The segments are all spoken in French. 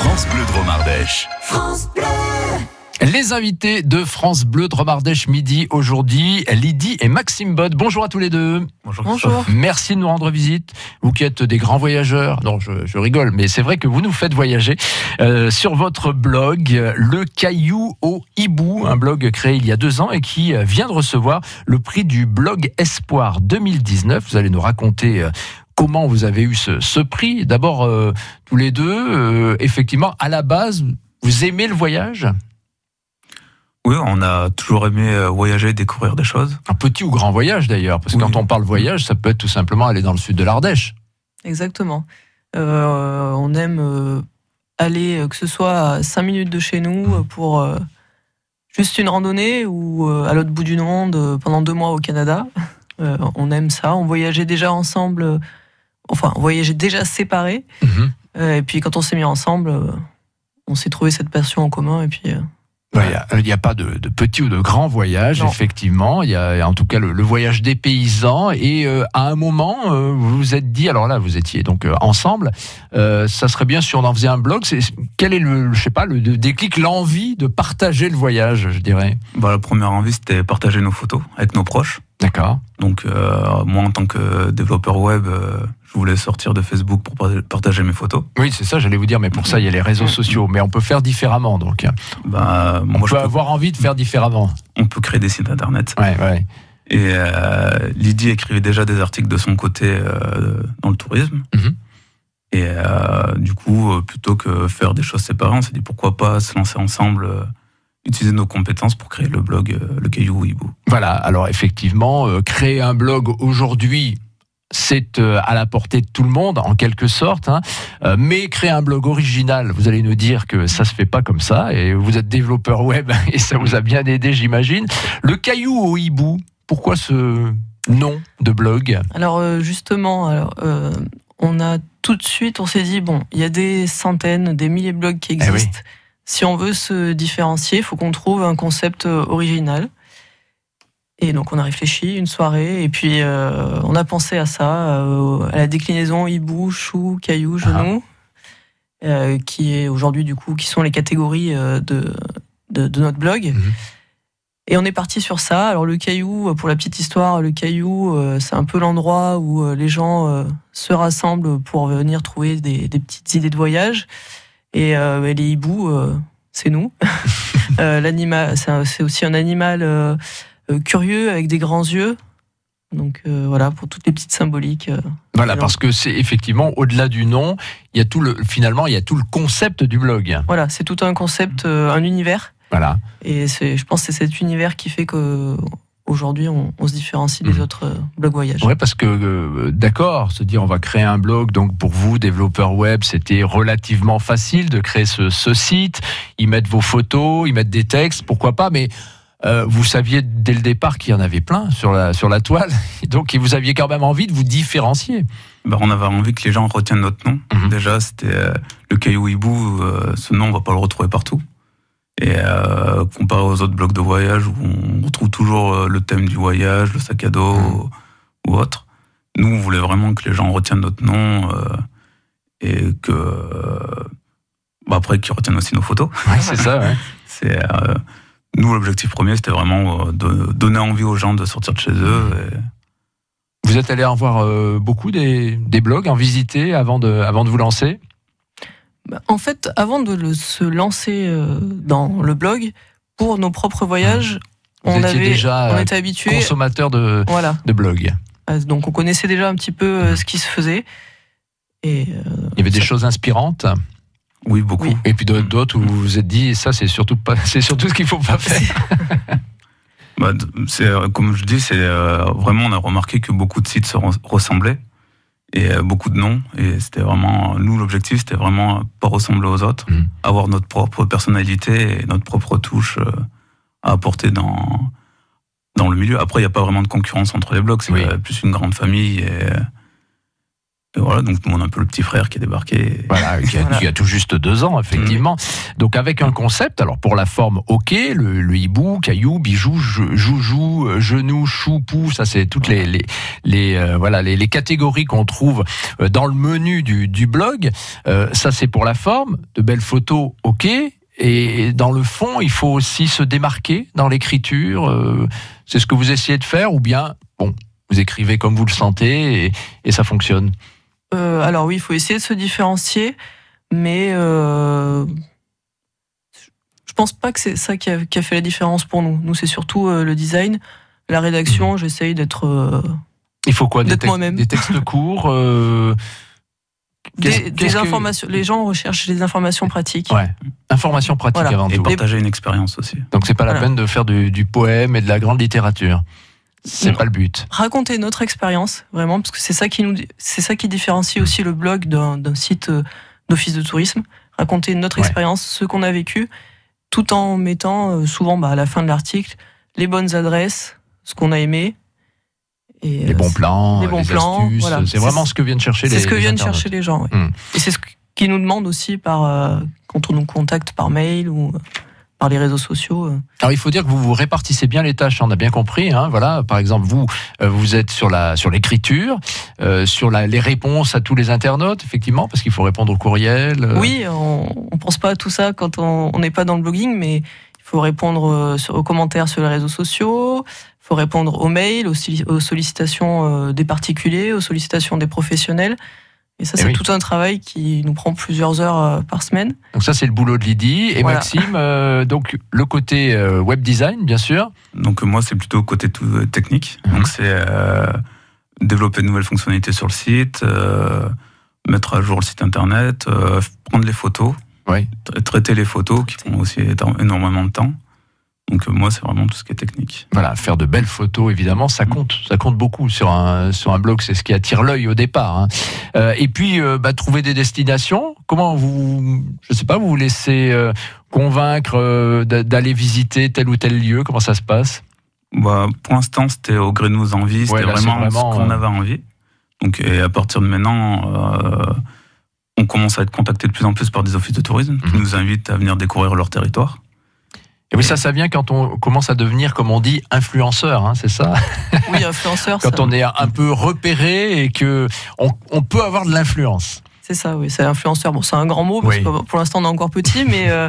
France Bleu Dromardèche. Les invités de France Bleu Dromardèche midi aujourd'hui, Lydie et Maxime Bod. Bonjour à tous les deux. Bonjour. Merci de nous rendre visite. Vous qui êtes des grands voyageurs. Non, je, je rigole, mais c'est vrai que vous nous faites voyager euh, sur votre blog, Le Caillou au Hibou, un blog créé il y a deux ans et qui vient de recevoir le prix du blog Espoir 2019. Vous allez nous raconter euh, comment vous avez eu ce, ce prix. D'abord, euh, tous les deux, euh, effectivement, à la base, vous aimez le voyage? Oui, on a toujours aimé euh, voyager, découvrir des choses. Un petit ou grand voyage d'ailleurs, parce que Oui. quand on parle voyage, ça peut être tout simplement aller dans le sud de l'Ardèche. Exactement. Euh, on aime euh, aller, que ce soit à 5 minutes de chez nous, pour euh, juste une randonnée ou euh, à l'autre bout du monde pendant deux mois au Canada. Euh, on aime ça. On voyageait déjà ensemble, euh, enfin, on voyageait déjà séparés. Euh, et puis quand on s'est mis ensemble, euh, on s'est trouvé cette passion en commun. Et puis, euh, Ouais, Il n'y a, pas de, de petit ou de grand voyage, Non. effectivement. Il y a en tout cas le, le voyage des paysans. Et euh, à un moment, euh, vous vous êtes dit, alors là, vous étiez donc euh, ensemble, euh, ça serait bien si on en faisait un blog. Quel est le, je sais pas, le déclic, l'envie de partager le voyage, je dirais? Bah, la première envie, c'était partager nos photos avec nos proches. D'accord. Donc, euh, moi, en tant que développeur web, euh, je voulais sortir de Facebook pour par- partager mes photos. Oui, c'est ça, j'allais vous dire, mais pour ça, il y a les réseaux sociaux. Mais on peut faire différemment, donc. Bah, On moi, je peut peux- avoir envie de faire différemment. on peut créer des sites internet. Ouais, ouais. Et euh, Lydie écrivait déjà des articles de son côté dans le tourisme. Mhm. Et du coup, plutôt que faire des choses séparées, on s'est dit pourquoi pas se lancer ensemble, utiliser nos compétences pour créer le blog euh, Le Caillou Hibou. Voilà, alors effectivement, euh, créer un blog aujourd'hui, c'est euh, à la portée de tout le monde, en quelque sorte. hein. Euh, mais créer un blog original, vous allez nous dire que ça se fait pas comme ça. Et vous êtes développeur web et ça vous a bien aidé, j'imagine. Le caillou au hibou, pourquoi ce nom de blog? Alors euh, justement, alors, euh, on a tout de suite, on s'est dit bon, il y a des centaines, des milliers de blogs qui Eh oui. Si on veut se différencier, il faut qu'on trouve un concept euh, original. Et donc on a réfléchi une soirée et puis euh, on a pensé à ça, euh, à la déclinaison hibou, chou, caillou, genou, euh, qui est aujourd'hui du coup qui sont les catégories de, de, de notre blog. Mhm. Et on est parti sur ça. Alors le caillou, pour la petite histoire, le caillou, c'est un peu l'endroit où les gens se rassemblent pour venir trouver des, des petites idées de voyage. Et, euh, et les hiboux, euh, c'est nous. Euh, L'animal, c'est aussi un animal euh, curieux avec des grands yeux. Donc euh, voilà, pour toutes les petites symboliques. euh. Voilà, parce que c'est effectivement au-delà du nom, il y a tout le finalement il y a tout le concept du blog. Voilà, c'est tout un concept, euh, un univers. Voilà. Et je pense que c'est cet univers qui fait que aujourd'hui on, on se différencie des Mhm. autres euh, blogs voyages. Ouais, parce que euh, d'accord, se dire on va créer un blog, donc pour vous, développeurs web, c'était relativement facile de créer ce, ce site, y mettre vos photos, y mettre des textes, pourquoi pas, mais euh, vous saviez dès le départ qu'il y en avait plein sur la, sur la toile, et donc vous aviez quand même envie de vous différencier. Bah, on avait envie que les gens retiennent notre nom. Mhm. Déjà, c'était euh, le Caillou Hibou. euh, ce nom, on va pas le retrouver partout. Et euh, comparé aux autres blogs de voyage où on retrouve toujours euh, le thème du voyage, le sac à dos Mhm. ou autre, nous, on voulait vraiment que les gens retiennent notre nom euh, et que. euh, bah, après, qu'ils retiennent aussi nos photos. Ouais, c'est ça, ouais. C'est, nous, l'objectif premier, c'était vraiment de donner envie aux gens de sortir de chez eux. et- Vous êtes allé en voir beaucoup des, des blogs, en visiter avant de, avant de vous lancer? En fait, avant de le- se lancer euh, dans le blog, pour nos propres voyages, Vous on, avait, déjà on euh, était habitué. consommateur de, Voilà. de blogs. Euh, Donc on connaissait déjà un petit peu ce qui se faisait. Et euh, Il y avait des choses inspirantes Oui, beaucoup. Oui. Et puis d'autres- où vous vous êtes dit, ça c'est surtout pas, c'est surtout ce qu'il faut pas faire. Bah, comme je dis, c'est euh, vraiment on a remarqué que beaucoup de sites se res- ressemblaient et euh, beaucoup de noms. Et c'était vraiment nous l'objectif, c'était vraiment pas ressembler aux autres, Mhm. avoir notre propre personnalité et notre propre touche euh, à apporter dans dans le milieu. Après, il n'y a pas vraiment de concurrence entre les blogs, c'est Oui. euh, plus une grande famille Et voilà, donc nous on a un peu le petit frère qui est débarqué. Voilà, qui a, Voilà. qui a tout juste deux ans, effectivement. Donc avec un concept, alors pour la forme, ok, le, le hibou, caillou, bijou, joujou, euh, genou, chou, pou, ça c'est toutes les, les, les, euh, voilà, les, les catégories qu'on trouve euh, dans le menu du, du blog. Euh, ça c'est pour la forme, de belles photos, ok. Et dans le fond, il faut aussi se démarquer dans l'écriture. euh, c'est ce que vous essayez de faire, ou bien, bon, vous écrivez comme vous le sentez et, et ça fonctionne. Euh, alors oui, il faut essayer de se différencier, mais euh, je pense pas que c'est ça qui a, qui a fait la différence pour nous. Nous, c'est surtout euh, le design, la rédaction. J'essaye d'être euh, Il faut quoi des, D'être textes- moi-même. des textes courts euh, des, des qu'est-ce que- informations. Les gens recherchent des informations pratiques. Ouais. Information pratique Voilà. avant Et tout. partager une expérience aussi. Donc c'est pas la peine de faire du, du poème et de la grande littérature. C'est pas le but. Raconter notre expérience, vraiment, parce que c'est ça qui nous, c'est ça qui différencie aussi le blog d'un d'un site euh, d'office de tourisme. Raconter notre Ouais. expérience, ce qu'on a vécu, tout en mettant euh, souvent bah, à la fin de l'article les bonnes adresses, ce qu'on a aimé. Et, Les euh, bons plans, les bons les plans, astuces. voilà. C'est vraiment ce que viennent chercher les C'est ce que viennent internautes. chercher les gens. ouais. Mm. Et c'est ce qu'ils nous demandent aussi par, euh, quand on nous contacte par mail ou euh, par les réseaux sociaux. euh. Alors il faut dire que vous vous répartissez bien les tâches, on a bien compris. Hein, voilà, par exemple, vous, euh, vous êtes sur la sur l'écriture, euh, sur la, les réponses à tous les internautes, effectivement, parce qu'il faut répondre au courriel. euh, Oui, on, on pense pas à tout ça quand on n'est pas dans le blogging, mais il faut répondre sur- aux commentaires sur les réseaux sociaux, il faut répondre aux mails, aux, solli- aux sollicitations des particuliers, aux sollicitations des professionnels. Et ça, Eh c'est oui. tout un travail qui nous prend plusieurs heures euh, par semaine. Donc ça c'est le boulot de Lydie et Voilà. Maxime. euh, donc le côté euh, web design, bien sûr. Donc moi, c'est plutôt côté tout, technique. Mhm. Donc c'est euh, développer de nouvelles fonctionnalités sur le site, euh, mettre à jour le site internet, euh, prendre les photos, Oui. traiter les photos qui prend aussi énormément de temps. Donc euh, moi, c'est vraiment tout ce qui est technique. Voilà, faire de belles photos, évidemment, ça compte, ça compte beaucoup sur un sur un blog. C'est ce qui attire l'œil au départ. hein. Euh, et puis, euh, bah, trouver des destinations. Comment vous, je sais pas, vous vous laissez euh, convaincre d'a- d'aller visiter tel ou tel lieu? Comment ça se passe? Bah, pour l'instant, c'était au gré de nos envies, c'était Ouais, vraiment, vraiment, ce qu'on avait envie. Donc, et à partir de maintenant, on commence à être contacté de plus en plus par des offices de tourisme qui Mhm. nous invitent à venir découvrir leur territoire. Et oui, ça, ça vient quand on commence à devenir, comme on dit, influenceur. hein, c'est ça Oui, influenceur, Quand ça- on est un peu repéré et que on, on peut avoir de l'influence. c'est ça, oui, c'est influenceur. Bon, c'est un grand mot, parce Oui. que pour l'instant, on est encore petit, mais euh,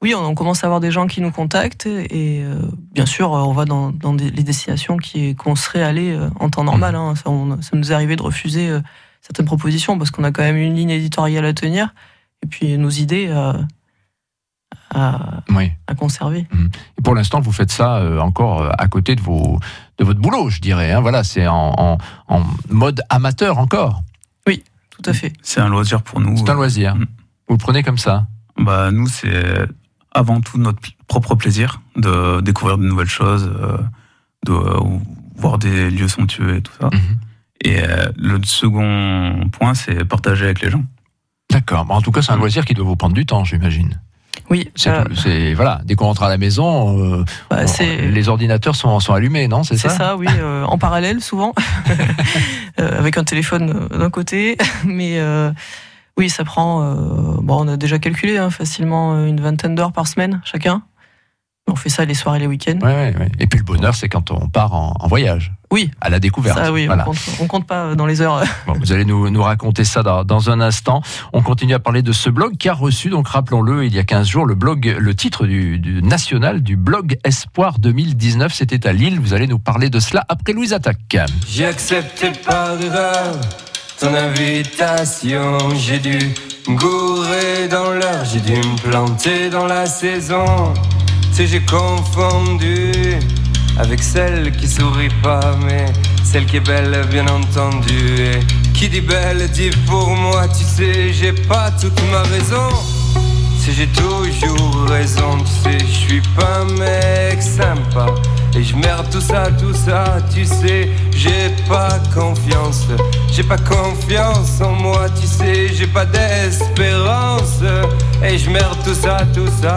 oui, on, on commence à avoir des gens qui nous contactent. Et euh, bien sûr, on va dans, dans des- les destinations qu'on serait allé euh, en temps normal. hein. Ça, on- ça nous est arrivé de refuser certaines propositions parce qu'on a quand même une ligne éditoriale à tenir et puis nos idées euh, à, Oui. à conserver. Et pour l'instant, vous faites ça euh, encore euh, à côté de vos de votre boulot, je dirais. hein. Voilà, c'est en, en, en mode amateur encore. Tout à fait. C'est un loisir pour nous. C'est un loisir. Mm. Vous le prenez comme ça. Bah, nous, c'est avant tout notre propre plaisir de découvrir de nouvelles choses, euh, de euh, voir des lieux somptueux et tout ça. Mhm. Et euh, le second point, c'est partager avec les gens. D'accord. En tout cas, c'est un Mm. loisir qui doit vous prendre du temps, j'imagine. Oui, C'est, euh, c'est- voilà, dès qu'on rentre à la maison, euh, bah, on- les ordinateurs sont, sont allumés, non C'est C'est ça, oui, euh, en parallèle souvent, Euh, avec un téléphone d'un côté, mais oui, ça prend. bon, on a déjà calculé hein, facilement une vingtaine d'heures par semaine chacun. On fait ça les soirs et les week-ends. Ouais, ouais, ouais. Et puis le bonheur, c'est quand on part en, en voyage. Oui. À la découverte. Ça, oui, Voilà. on, compte, on compte pas dans les heures. Bon, vous allez nous, nous raconter ça dans, dans un instant. On continue à parler de ce blog qui a reçu, donc rappelons-le, il y a 15 jours, le blog, le titre du, du national du blog Espoir 2019. C'était à Lille. Vous allez nous parler de cela après Louise Attaque. J'ai accepté par erreur ton invitation. J'ai dû me gourer dans l'heure, j'ai dû me planter dans la saison. Sais, j'ai confondu avec celle qui sourit pas, mais celle qui est belle, bien entendu. Et qui dit belle dit pour moi, tu sais, j'ai pas toute ma raison. Si j'ai toujours raison, tu sais, je suis pas un mec sympa. Et je merde tout ça, tout ça, tu sais, j'ai pas confiance. J'ai pas confiance en moi, tu sais, j'ai pas d'espérance. Et je merde tout ça, tout ça.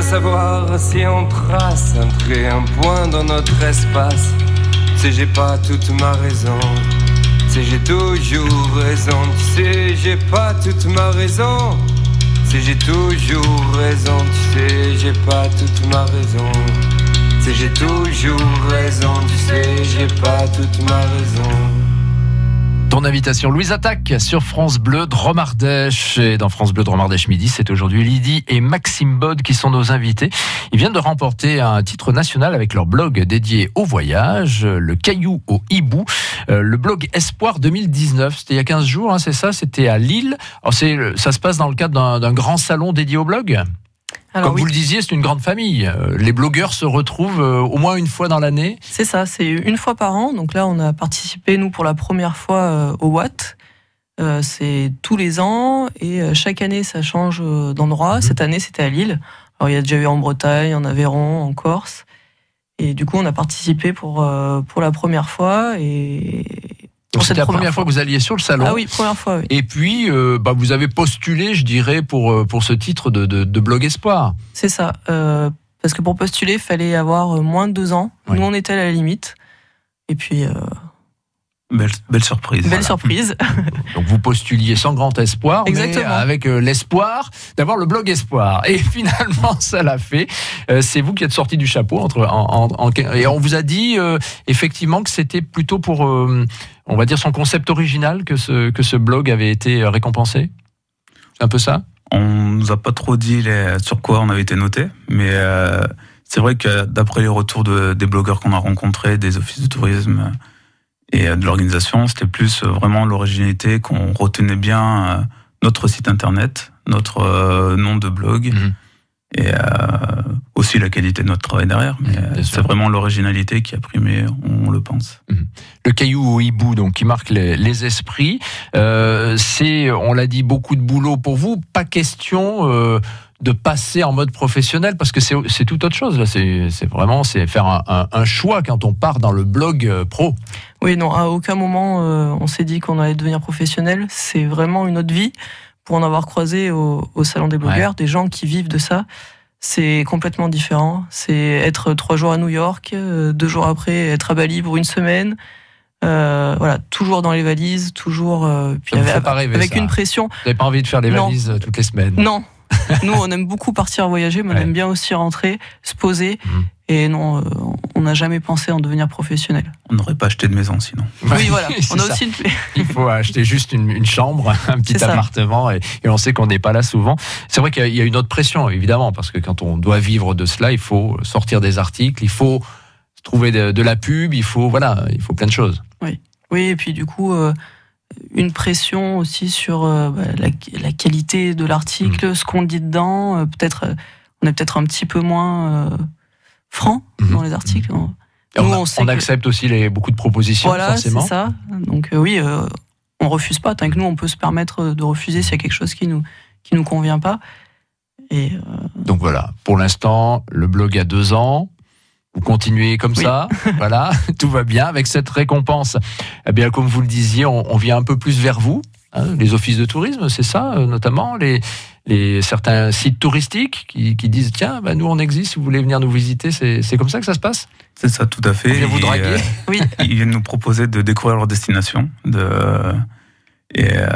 Savoir si on trace un trait, un point dans notre espace. Tu sais, j'ai pas toute ma raison. Tu sais, j'ai toujours raison. Tu sais, j'ai pas toute ma raison. Sais, j'ai toujours raison. Tu sais, j'ai pas toute ma raison. Sais, j'ai toujours raison. Tu sais, j'ai pas toute ma raison. Ton invitation, Louise Attaque sur France Bleu Dromardèche. Et dans France Bleu Dromardèche midi, c'est aujourd'hui Lydie et Maxime Bod qui sont nos invités. Ils viennent de remporter un titre national avec leur blog dédié au voyage, le Caillou au Hibou, euh, le blog Espoir 2019. C'était il y a 15 jours, hein, c'est ça C'était à Lille. Alors ça se passe dans le cadre d'un grand salon dédié au blog? Comme vous le disiez, c'est une grande famille. Euh, les blogueurs se retrouvent euh, au moins une fois dans l'année. C'est ça, c'est une fois par an. Donc là, on a participé, nous, pour la première fois euh, au Watt. c'est tous les ans et chaque année, ça change d'endroit. Mhm. Cette année, c'était à Lille. Alors, il y a déjà eu en Bretagne, en Aveyron, en Corse. Et du coup, on a participé pour, pour la première fois. Et, c'était la première fois. que vous alliez sur le salon. Ah oui, première fois. Oui. Et puis, euh, bah, vous avez postulé, je dirais, pour, euh, pour ce titre de, de, blog Espoir. C'est ça. Euh, parce que pour postuler, il fallait avoir moins de deux ans. Nous, on était à la limite. Et puis, Belle, surprise. Belle surprise. Donc vous postuliez sans grand espoir, mais avec l'espoir d'avoir le blog Espoir. Et finalement, ça l'a fait. Euh, c'est vous qui êtes sorti du chapeau entre en, et on vous a dit euh, effectivement que c'était plutôt pour, on va dire, son concept original que ce que ce blog avait été récompensé? C'est un peu ça? On nous a pas trop dit les, sur quoi on avait été noté, mais c'est vrai que d'après les retours de, des blogueurs qu'on a rencontrés, des offices de tourisme et euh, de l'organisation, c'était plus euh, vraiment l'originalité qu'on retenait bien euh, notre site internet, notre nom de blog. Mhm. Et aussi la qualité de notre travail derrière. Mais c'est vraiment l'originalité qui a primé, on, le pense. Mhm. Le caillou au hibou, donc, qui marque les, esprits, c'est, on l'a dit, beaucoup de boulot pour vous. Pas question de passer en mode professionnel parce que c'est tout autre chose. Là, c'est vraiment c'est faire un, choix quand on part dans le blog euh, pro. Oui, non, à aucun moment euh, on s'est dit qu'on allait devenir professionnel. C'est vraiment une autre vie. Pour en avoir croisé au, salon des blogueurs, des gens qui vivent de ça, c'est complètement différent. C'est être trois jours à New York, euh, deux jours après être à Bali pour une semaine. voilà, toujours dans les valises, toujours puis avec, une pression. Vous n'avez pas envie de faire des valises toutes les semaines? Non, Nous, on aime beaucoup partir voyager, mais on aime bien aussi rentrer, se poser. Mhm. Et non, euh, on n'a jamais pensé en devenir professionnel. On n'aurait pas acheté de maison sinon. Oui, voilà. On a aussi Il faut acheter juste une, chambre, un petit appartement, et, on sait qu'on n'est pas là souvent. C'est vrai qu'il y a une autre pression, évidemment, parce que quand on doit vivre de cela, il faut sortir des articles, il faut trouver de, la pub, il faut voilà, il faut plein de choses. Oui, oui, et puis du coup. Euh, une pression aussi sur euh, bah, la, qualité de l'article, mm. ce qu'on dit dedans. Euh, peut-être, euh, on est peut-être un petit peu moins franc mm-hmm. dans les articles. Mm-hmm. on, accepte aussi les, beaucoup de propositions, voilà, c'est ça. Donc oui, on refuse pas. Tant que nous, on peut se permettre de refuser s'il y a quelque chose qui nous qui nous convient pas. Et Donc voilà, pour l'instant, le blog a deux ans vous continuez comme ça, voilà, tout va bien avec cette récompense. Eh bien, comme vous le disiez, on, vient un peu plus vers vous, hein, les offices de tourisme, c'est ça, euh, notamment les, les certains sites touristiques qui, qui disent tiens, bah, nous on existe, si vous voulez venir nous visiter, c'est comme ça que ça se passe? C'est ça, tout à fait. On vient vous Et, draguer euh, Oui. ils viennent nous proposer de découvrir leur destination. De, et euh,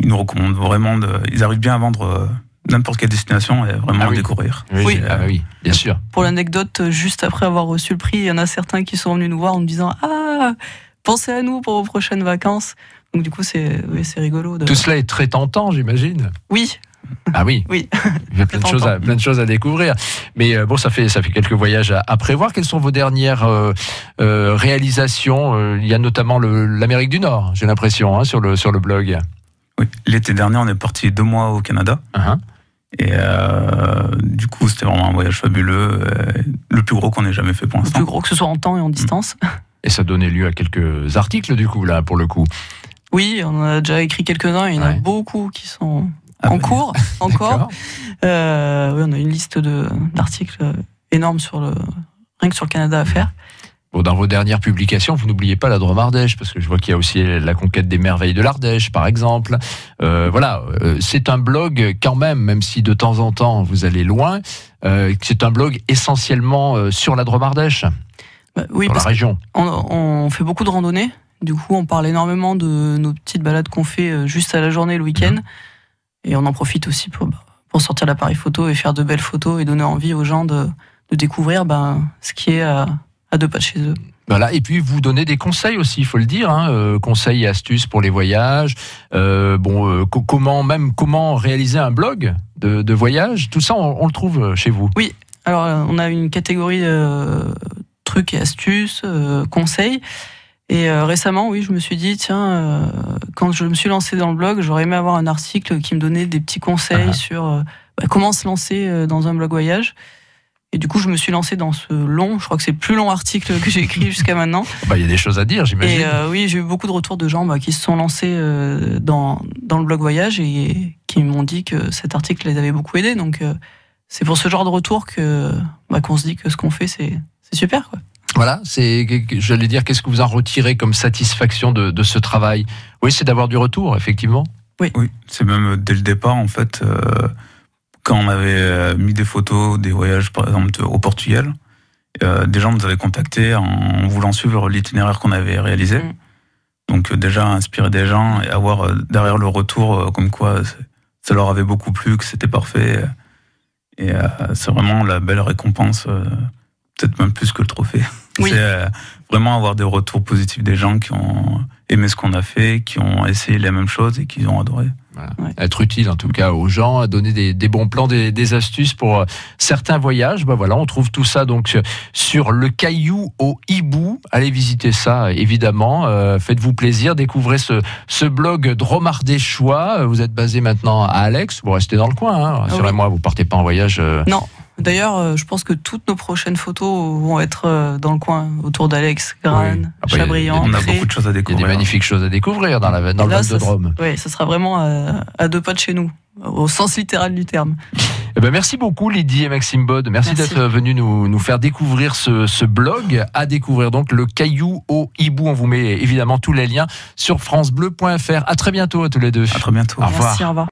ils nous recommandent vraiment. De, ils arrivent bien à vendre euh, n'importe quelle destination et vraiment Ah à oui. découvrir. Oui. ah oui, bien sûr. Pour l'anecdote, euh, juste après avoir reçu le prix, il y en a certains qui sont venus nous voir en nous disant Ah, pensez à nous pour vos prochaines vacances. Donc du coup, c'est oui, c'est rigolo. De... Tout cela est très tentant, j'imagine. Oui, Ah oui. Oui. Il y a plein de, choses à, tentant. plein de choses à découvrir. Mais euh, bon, ça fait, ça fait quelques voyages à, à prévoir. Quelles sont vos dernières euh, euh, réalisations Euh, Il y a notamment l'Amérique du Nord, j'ai l'impression, hein, sur, le, sur le blog. Oui. L'été dernier, on est parti deux mois au Canada. Hein Et euh, du coup, c'était vraiment un voyage fabuleux. euh, le plus gros qu'on ait jamais fait pour le l'instant. plus gros que ce soit en temps et en distance. Et ça donnait lieu à quelques articles, du coup, là, pour le coup. Oui, on en a déjà écrit quelques-uns. Il y en a Ouais. beaucoup qui sont Ah, en bah, cours encore. Euh, oui, on a une liste d'articles énorme sur le rien que sur le Canada à faire. Bon, dans vos dernières publications, vous n'oubliez pas la Drôme Ardèche, parce que je vois qu'il y a aussi la conquête des merveilles de l'Ardèche, par exemple. Euh, voilà, euh, c'est un blog quand même, même si de temps en temps vous allez loin, euh, c'est un blog essentiellement sur la Drôme Ardèche, Bah, oui, sur la région. qu'on on fait beaucoup de randonnées. Du coup, on parle énormément de nos petites balades qu'on fait juste à la journée le week-end. Mhm. Et on en profite aussi pour, bah, pour sortir l'appareil photo et faire de belles photos et donner envie aux gens de, de découvrir ben, ce qui est à, deux pas de chez eux. Voilà, et puis vous donnez des conseils aussi, il faut le dire, hein, euh, conseils et astuces pour les voyages. Euh, bon, euh, co- comment même comment réaliser un blog de, de voyage, tout ça, on, on le trouve chez vous. Alors, euh, on a une catégorie euh, trucs et astuces, conseils. Et récemment, oui, je me suis dit, tiens, quand je me suis lancé dans le blog, j'aurais aimé avoir un article qui me donnait des petits conseils Ah. sur bah, comment se lancer dans un blog voyage. Et du coup, je me suis lancé dans ce long, je crois que c'est le plus long article que j'ai écrit jusqu'à maintenant. Bah, Il y a des choses à dire, j'imagine. Et euh, oui, j'ai eu beaucoup de retours de gens bah, qui se sont lancés euh, dans, dans le blog voyage et qui m'ont dit que cet article les avait beaucoup aidés. Donc, euh, c'est pour ce genre de retour que bah, qu'on se dit que ce qu'on fait, c'est c'est super. Quoi. Voilà, c'est, j'allais dire, qu'est-ce que vous en retirez comme satisfaction de, de ce travail? Oui, c'est d'avoir du retour, effectivement. Oui, c'est même dès le départ, en fait, euh, quand on avait euh, mis des photos des voyages, par exemple, au Portugal, euh, des gens nous avaient contactés en voulant suivre l'itinéraire qu'on avait réalisé. Donc euh, déjà inspirer des gens et avoir derrière le retour comme quoi ça leur avait beaucoup plu, que c'était parfait. Et euh, c'est vraiment la belle récompense, euh, peut-être même plus que le trophée. Oui. C'est vraiment avoir des retours positifs des gens qui ont aimé ce qu'on a fait, qui ont essayé les mêmes choses et qui ont adoré. Voilà. Ouais. Être utile en tout cas aux gens, à donner des, des bons plans, des, des astuces pour euh, certains voyages. Bah voilà, on trouve tout ça donc sur- sur le Caillou au Hibou. Allez visiter ça évidemment. Euh, Faites-vous plaisir, découvrez ce, ce blog Dromardéchois. Vous êtes basé maintenant à Alex. Vous restez dans le coin, hein. rassurez-moi. Vous partez pas en voyage. euh, D'ailleurs, euh, je pense que toutes nos prochaines photos vont être euh, dans le coin, autour d'Alex, Oui. Ah bah, a- Chabriand, On a Cré. beaucoup de choses à Il y a découvrir. des magnifiques choses à découvrir dans, la, dans le Val de Drôme. Ouais, ça sera vraiment à, à deux pas de chez nous, au sens littéral du terme. Eh ben, merci beaucoup Lydie et Maxime Bod. Merci, Merci. d'être venu nous, nous faire découvrir ce, ce blog. À découvrir donc le Caillou au Hibou. On vous met évidemment tous les liens sur francebleu.fr. À très bientôt à tous les deux. À très bientôt. Au revoir. Merci, au revoir.